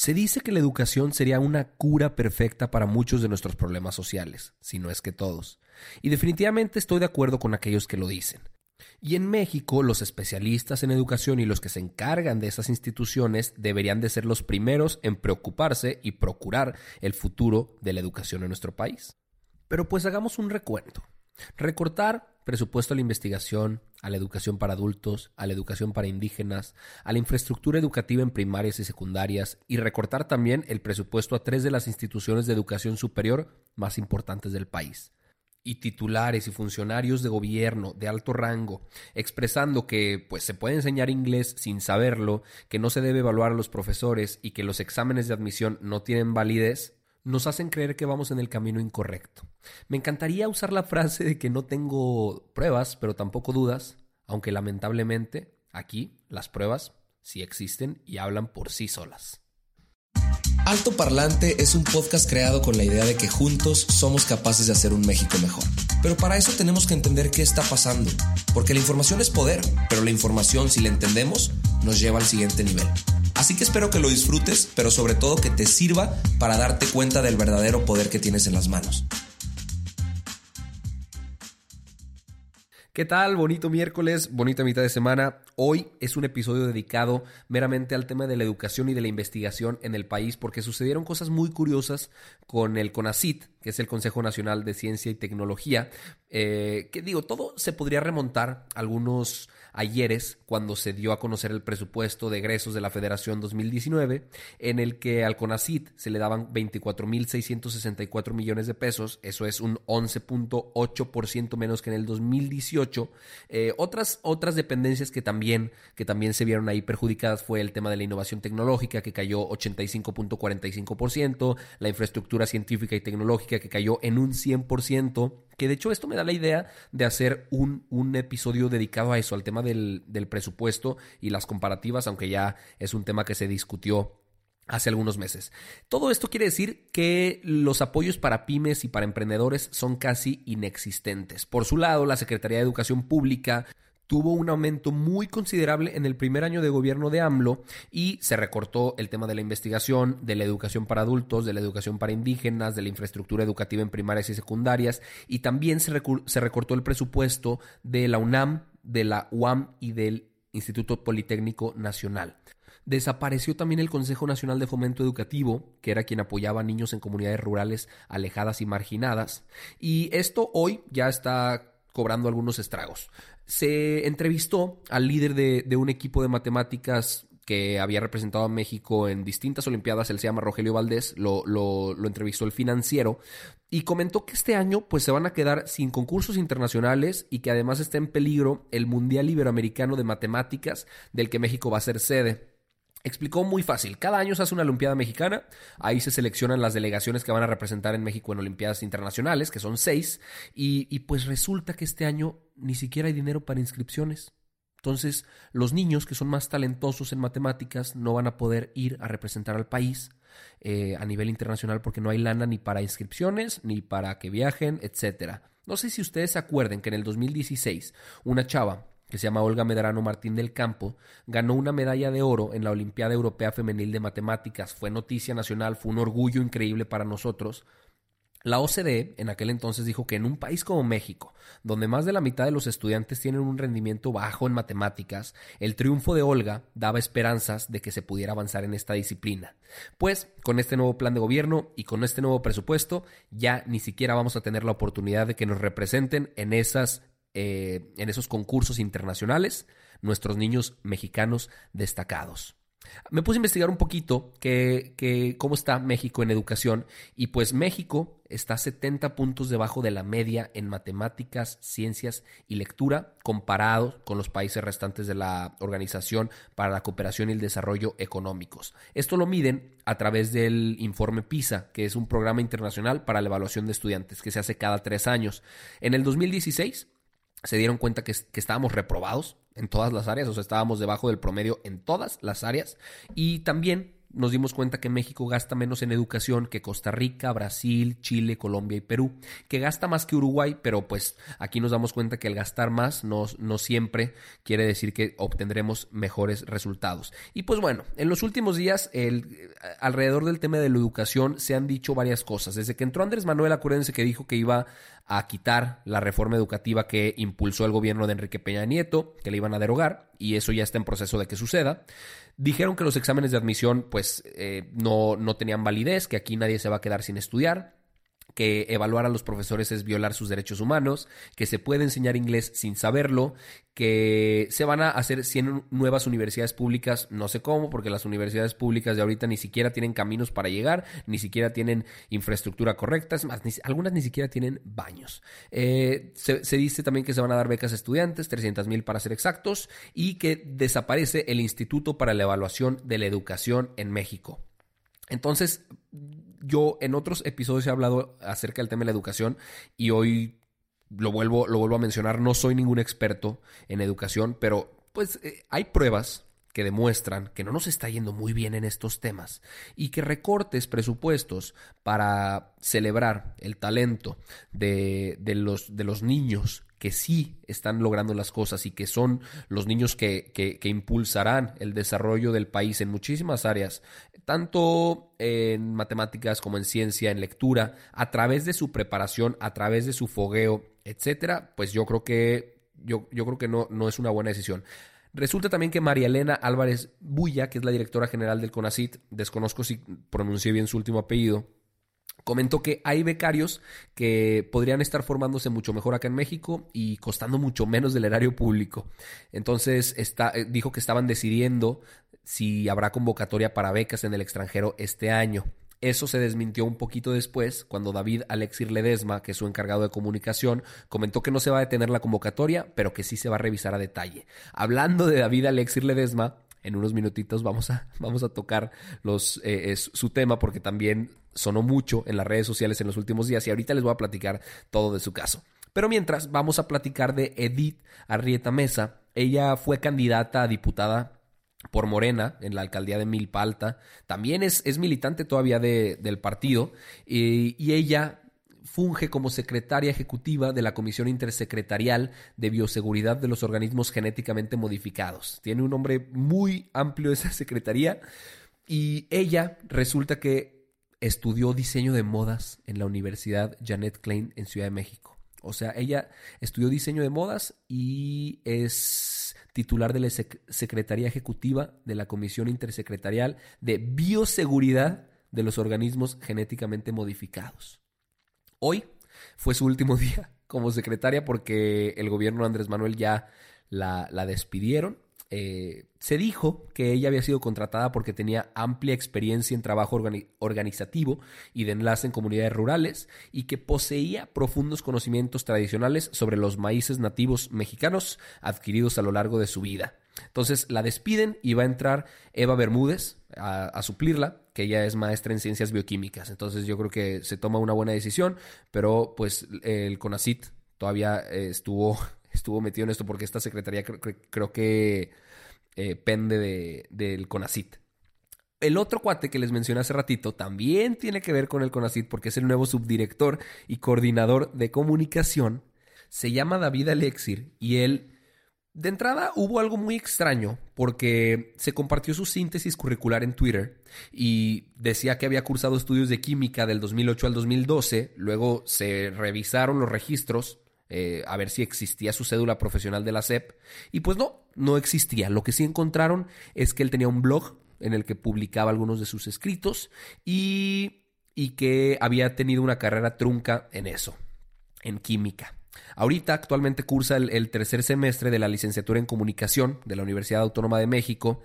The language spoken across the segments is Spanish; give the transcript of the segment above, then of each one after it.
Se dice que la educación sería una cura perfecta para muchos de nuestros problemas sociales, si no es que todos. Y definitivamente estoy de acuerdo con aquellos que lo dicen. Y en México, los especialistas en educación y los que se encargan de esas instituciones deberían de ser los primeros en preocuparse y procurar el futuro de la educación en nuestro país. Pero pues hagamos un recuento. Recortar presupuesto a la investigación, a la educación para adultos, a la educación para indígenas, a la infraestructura educativa en primarias y secundarias y recortar también el presupuesto a tres de las instituciones de educación superior más importantes del país. Y titulares y funcionarios de gobierno de alto rango expresando que pues se puede enseñar inglés sin saberlo, que no se debe evaluar a los profesores y que los exámenes de admisión no tienen validez, nos hacen creer que vamos en el camino incorrecto. Me encantaría usar la frase de que no tengo pruebas, pero tampoco dudas, aunque lamentablemente aquí las pruebas sí existen y hablan por sí solas. Alto Parlante es un podcast creado con la idea de que juntos somos capaces de hacer un México mejor. Pero para eso tenemos que entender qué está pasando, porque la información es poder, pero la información, si la entendemos, nos lleva al siguiente nivel. Así que espero que lo disfrutes, pero sobre todo que te sirva para darte cuenta del verdadero poder que tienes en las manos. ¿Qué tal? Bonito miércoles, bonita mitad de semana. Hoy es un episodio dedicado meramente al tema de la educación y de la investigación en el país porque sucedieron cosas muy curiosas con el CONACIT, que es el Consejo Nacional de Ciencia y Tecnología, eh, que digo, todo se podría remontar algunos ayeres cuando se dio a conocer el presupuesto de egresos de la Federación 2019, en el que al CONACIT se le daban 24.664 millones de pesos, eso es un 11.8% menos que en el 2018. Eh, otras, otras dependencias que también, que también se vieron ahí perjudicadas fue el tema de la innovación tecnológica, que cayó 85.45%, la infraestructura científica y tecnológica, que cayó en un 100%, que de hecho esto me da la idea de hacer un, un episodio dedicado a eso, al tema del, del presupuesto y las comparativas, aunque ya es un tema que se discutió hace algunos meses. Todo esto quiere decir que los apoyos para pymes y para emprendedores son casi inexistentes. Por su lado, la Secretaría de Educación Pública tuvo un aumento muy considerable en el primer año de gobierno de AMLO y se recortó el tema de la investigación, de la educación para adultos, de la educación para indígenas, de la infraestructura educativa en primarias y secundarias y también se, recortó el presupuesto de la UNAM, de la UAM y del Instituto Politécnico Nacional. Desapareció también el Consejo Nacional de Fomento Educativo, que era quien apoyaba a niños en comunidades rurales alejadas y marginadas. Y esto hoy ya está cobrando algunos estragos. Se entrevistó al líder de, un equipo de matemáticas que había representado a México en distintas Olimpiadas, él se llama Rogelio Valdés, lo, lo, lo, entrevistó el financiero, y comentó que este año pues se van a quedar sin concursos internacionales y que además está en peligro el Mundial Iberoamericano de Matemáticas del que México va a ser sede. Explicó muy fácil, cada año se hace una Olimpiada Mexicana, ahí se seleccionan las delegaciones que van a representar en México en Olimpiadas Internacionales, que son seis, y, pues resulta que este año ni siquiera hay dinero para inscripciones. Entonces, los niños que son más talentosos en matemáticas no van a poder ir a representar al país eh, a nivel internacional porque no hay lana ni para inscripciones, ni para que viajen, etc. No sé si ustedes se acuerden que en el 2016 una chava que se llama Olga Medrano Martín del Campo, ganó una medalla de oro en la Olimpiada Europea Femenil de Matemáticas. Fue noticia nacional, fue un orgullo increíble para nosotros. La OCDE en aquel entonces dijo que en un país como México, donde más de la mitad de los estudiantes tienen un rendimiento bajo en matemáticas, el triunfo de Olga daba esperanzas de que se pudiera avanzar en esta disciplina. Pues, con este nuevo plan de gobierno y con este nuevo presupuesto, ya ni siquiera vamos a tener la oportunidad de que nos representen en esas eh, en esos concursos internacionales nuestros niños mexicanos destacados. Me puse a investigar un poquito que, cómo está México en educación y pues México está 70 puntos debajo de la media en matemáticas, ciencias y lectura comparado con los países restantes de la Organización para la Cooperación y el Desarrollo Económicos. Esto lo miden a través del informe PISA, que es un programa internacional para la evaluación de estudiantes que se hace cada tres años. En el 2016 se dieron cuenta que, estábamos reprobados en todas las áreas, o sea, estábamos debajo del promedio en todas las áreas y también nos dimos cuenta que México gasta menos en educación que Costa Rica, Brasil, Chile, Colombia y Perú, que gasta más que Uruguay, pero pues aquí nos damos cuenta que el gastar más no, no siempre quiere decir que obtendremos mejores resultados. Y pues bueno, en los últimos días, el, alrededor del tema de la educación se han dicho varias cosas. Desde que entró Andrés Manuel, acuérdense que dijo que iba a quitar la reforma educativa que impulsó el gobierno de Enrique Peña Nieto, que le iban a derogar, y eso ya está en proceso de que suceda. Dijeron que los exámenes de admisión pues eh, no, no tenían validez, que aquí nadie se va a quedar sin estudiar que evaluar a los profesores es violar sus derechos humanos, que se puede enseñar inglés sin saberlo, que se van a hacer 100 nuevas universidades públicas, no sé cómo, porque las universidades públicas de ahorita ni siquiera tienen caminos para llegar, ni siquiera tienen infraestructura correcta, más, algunas ni siquiera tienen baños. Eh, se, se, dice también que se van a dar becas a estudiantes, 300 mil para ser exactos, y que desaparece el Instituto para la Evaluación de la Educación en México. Entonces, yo en otros episodios he hablado acerca del tema de la educación y hoy lo vuelvo, lo vuelvo a mencionar, no soy ningún experto en educación, pero pues eh, hay pruebas que demuestran que no nos está yendo muy bien en estos temas y que recortes presupuestos para celebrar el talento de, de, los, de los niños que sí están logrando las cosas y que son los niños que, que, impulsarán el desarrollo del país en muchísimas áreas, tanto en matemáticas como en ciencia, en lectura, a través de su preparación, a través de su fogueo, etcétera, pues yo creo que yo, yo creo que no, no es una buena decisión. Resulta también que María Elena Álvarez Bulla, que es la directora general del CONACIT, desconozco si pronuncié bien su último apellido, Comentó que hay becarios que podrían estar formándose mucho mejor acá en México y costando mucho menos del erario público. Entonces eh, dijo que estaban decidiendo si habrá convocatoria para becas en el extranjero este año. Eso se desmintió un poquito después, cuando David Alexir Ledesma, que es su encargado de comunicación, comentó que no se va a detener la convocatoria, pero que sí se va a revisar a detalle. Hablando de David Alexir Ledesma, en unos minutitos vamos a, vamos a tocar los, eh, su tema porque también sonó mucho en las redes sociales en los últimos días y ahorita les voy a platicar todo de su caso. Pero mientras, vamos a platicar de Edith Arrieta Mesa. Ella fue candidata a diputada por Morena en la alcaldía de Milpa Alta. También es, es militante todavía de, del partido y ella funge como secretaria ejecutiva de la Comisión Intersecretarial de Bioseguridad de los Organismos Genéticamente Modificados. Tiene un nombre muy amplio esa secretaría y ella resulta que estudió diseño de modas en la Universidad Janet Klein en Ciudad de México. O sea, ella estudió diseño de modas y es titular de la Secretaría Ejecutiva de la Comisión Intersecretarial de Bioseguridad de los Organismos Genéticamente Modificados. Hoy fue su último día como secretaria porque el gobierno de Andrés Manuel ya la, despidieron. Eh, se dijo que ella había sido contratada porque tenía amplia experiencia en trabajo organizativo y de enlace en comunidades rurales y que poseía profundos conocimientos tradicionales sobre los maíces nativos mexicanos adquiridos a lo largo de su vida. Entonces la despiden y va a entrar Eva Bermúdez a, suplirla, que ella es maestra en ciencias bioquímicas. Entonces yo creo que se toma una buena decisión, pero pues el CONACIT todavía eh, estuvo, estuvo metido en esto porque esta secretaría creo, que eh, pende de, del CONACIT. El otro cuate que les mencioné hace ratito también tiene que ver con el CONACIT porque es el nuevo subdirector y coordinador de comunicación. Se llama David Alexir y él de entrada hubo algo muy extraño porque se compartió su síntesis curricular en Twitter y decía que había cursado estudios de química del 2008 al 2012, luego se revisaron los registros eh, a ver si existía su cédula profesional de la SEP y pues no, no existía. Lo que sí encontraron es que él tenía un blog en el que publicaba algunos de sus escritos y, y que había tenido una carrera trunca en eso, en química. Ahorita actualmente cursa el, tercer semestre de la licenciatura en comunicación de la Universidad Autónoma de México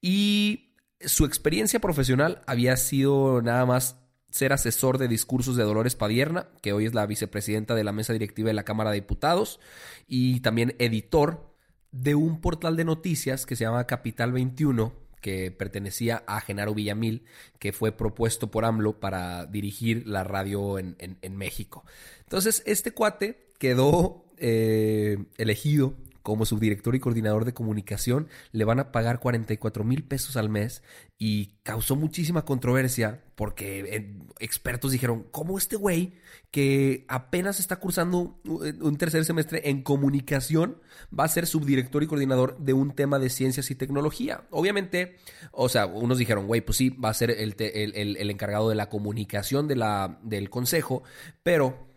y su experiencia profesional había sido nada más ser asesor de discursos de Dolores Padierna, que hoy es la vicepresidenta de la mesa directiva de la Cámara de Diputados, y también editor de un portal de noticias que se llama Capital 21, que pertenecía a Genaro Villamil, que fue propuesto por AMLO para dirigir la radio en, México. Entonces, este cuate quedó eh, elegido como subdirector y coordinador de comunicación, le van a pagar 44 mil pesos al mes y causó muchísima controversia porque eh, expertos dijeron, ¿cómo este güey que apenas está cursando un tercer semestre en comunicación va a ser subdirector y coordinador de un tema de ciencias y tecnología? Obviamente, o sea, unos dijeron, güey, pues sí, va a ser el, el encargado de la comunicación de la, del consejo, pero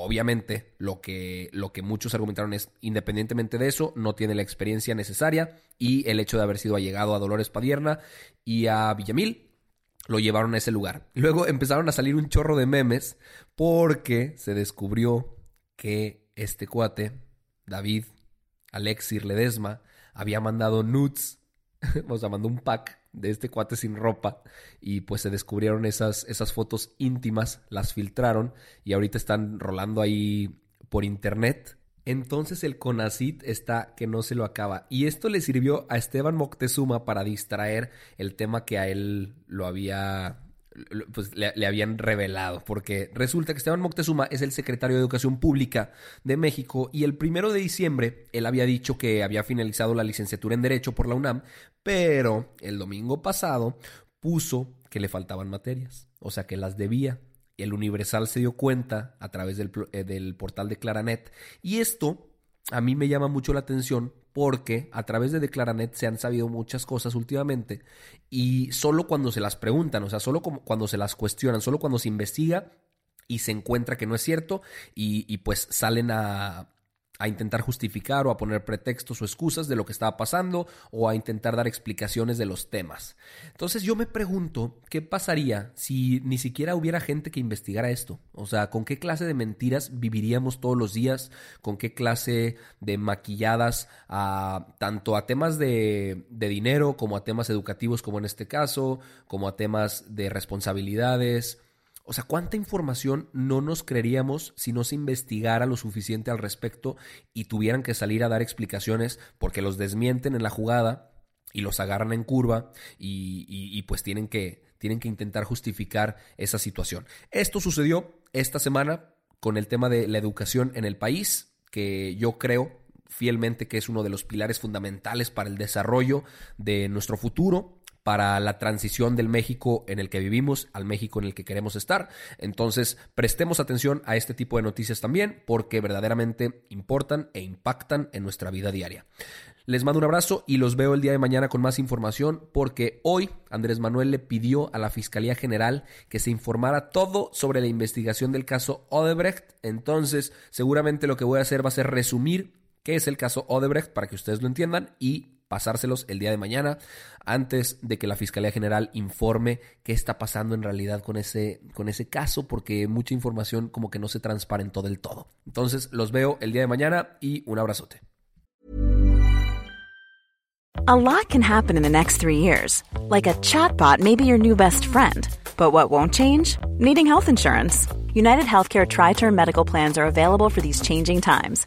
Obviamente, lo que, lo que muchos argumentaron es, independientemente de eso, no tiene la experiencia necesaria y el hecho de haber sido allegado a Dolores Padierna y a Villamil lo llevaron a ese lugar. Luego empezaron a salir un chorro de memes porque se descubrió que este cuate, David Alexir Ledesma, había mandado nudes, o sea, mandó un pack de este cuate sin ropa y pues se descubrieron esas, esas fotos íntimas, las filtraron y ahorita están rolando ahí por internet. Entonces el CONACIT está que no se lo acaba. Y esto le sirvió a Esteban Moctezuma para distraer el tema que a él lo había pues le, habían revelado, porque resulta que Esteban Moctezuma es el secretario de Educación Pública de México y el primero de diciembre él había dicho que había finalizado la licenciatura en Derecho por la UNAM, pero el domingo pasado puso que le faltaban materias, o sea que las debía. El Universal se dio cuenta a través del, eh, del portal de Claranet y esto a mí me llama mucho la atención porque a través de Declaranet se han sabido muchas cosas últimamente y solo cuando se las preguntan, o sea, solo cuando se las cuestionan, solo cuando se investiga y se encuentra que no es cierto y, y pues salen a, a intentar justificar o a poner pretextos o excusas de lo que estaba pasando o a intentar dar explicaciones de los temas. Entonces yo me pregunto qué pasaría si ni siquiera hubiera gente que investigara esto. O sea, ¿con qué clase de mentiras viviríamos todos los días? ¿Con qué clase de maquilladas a, tanto a temas de, de dinero como a temas educativos como en este caso, como a temas de responsabilidades? O sea, ¿cuánta información no nos creeríamos si no se investigara lo suficiente al respecto y tuvieran que salir a dar explicaciones porque los desmienten en la jugada y los agarran en curva y, pues tienen que, tienen que intentar justificar esa situación? Esto sucedió esta semana con el tema de la educación en el país, que yo creo fielmente que es uno de los pilares fundamentales para el desarrollo de nuestro futuro para la transición del México en el que vivimos al México en el que queremos estar. Entonces, prestemos atención a este tipo de noticias también porque verdaderamente importan e impactan en nuestra vida diaria. Les mando un abrazo y los veo el día de mañana con más información porque hoy Andrés Manuel le pidió a la Fiscalía General que se informara todo sobre la investigación del caso Odebrecht. Entonces, seguramente lo que voy a hacer va a ser resumir qué es el caso Odebrecht para que ustedes lo entiendan y pasárselos el día de mañana antes de que la Fiscalía General informe qué está pasando en realidad con ese, con ese caso, porque mucha información como que no se transparentó del todo. Entonces los veo el día de mañana y un abrazote. A lot can happen in the next three years. Like a chatbot may be your new best friend. But what won't change? Needing health insurance. United Healthcare Tri Term Medical Plans are available for these changing times.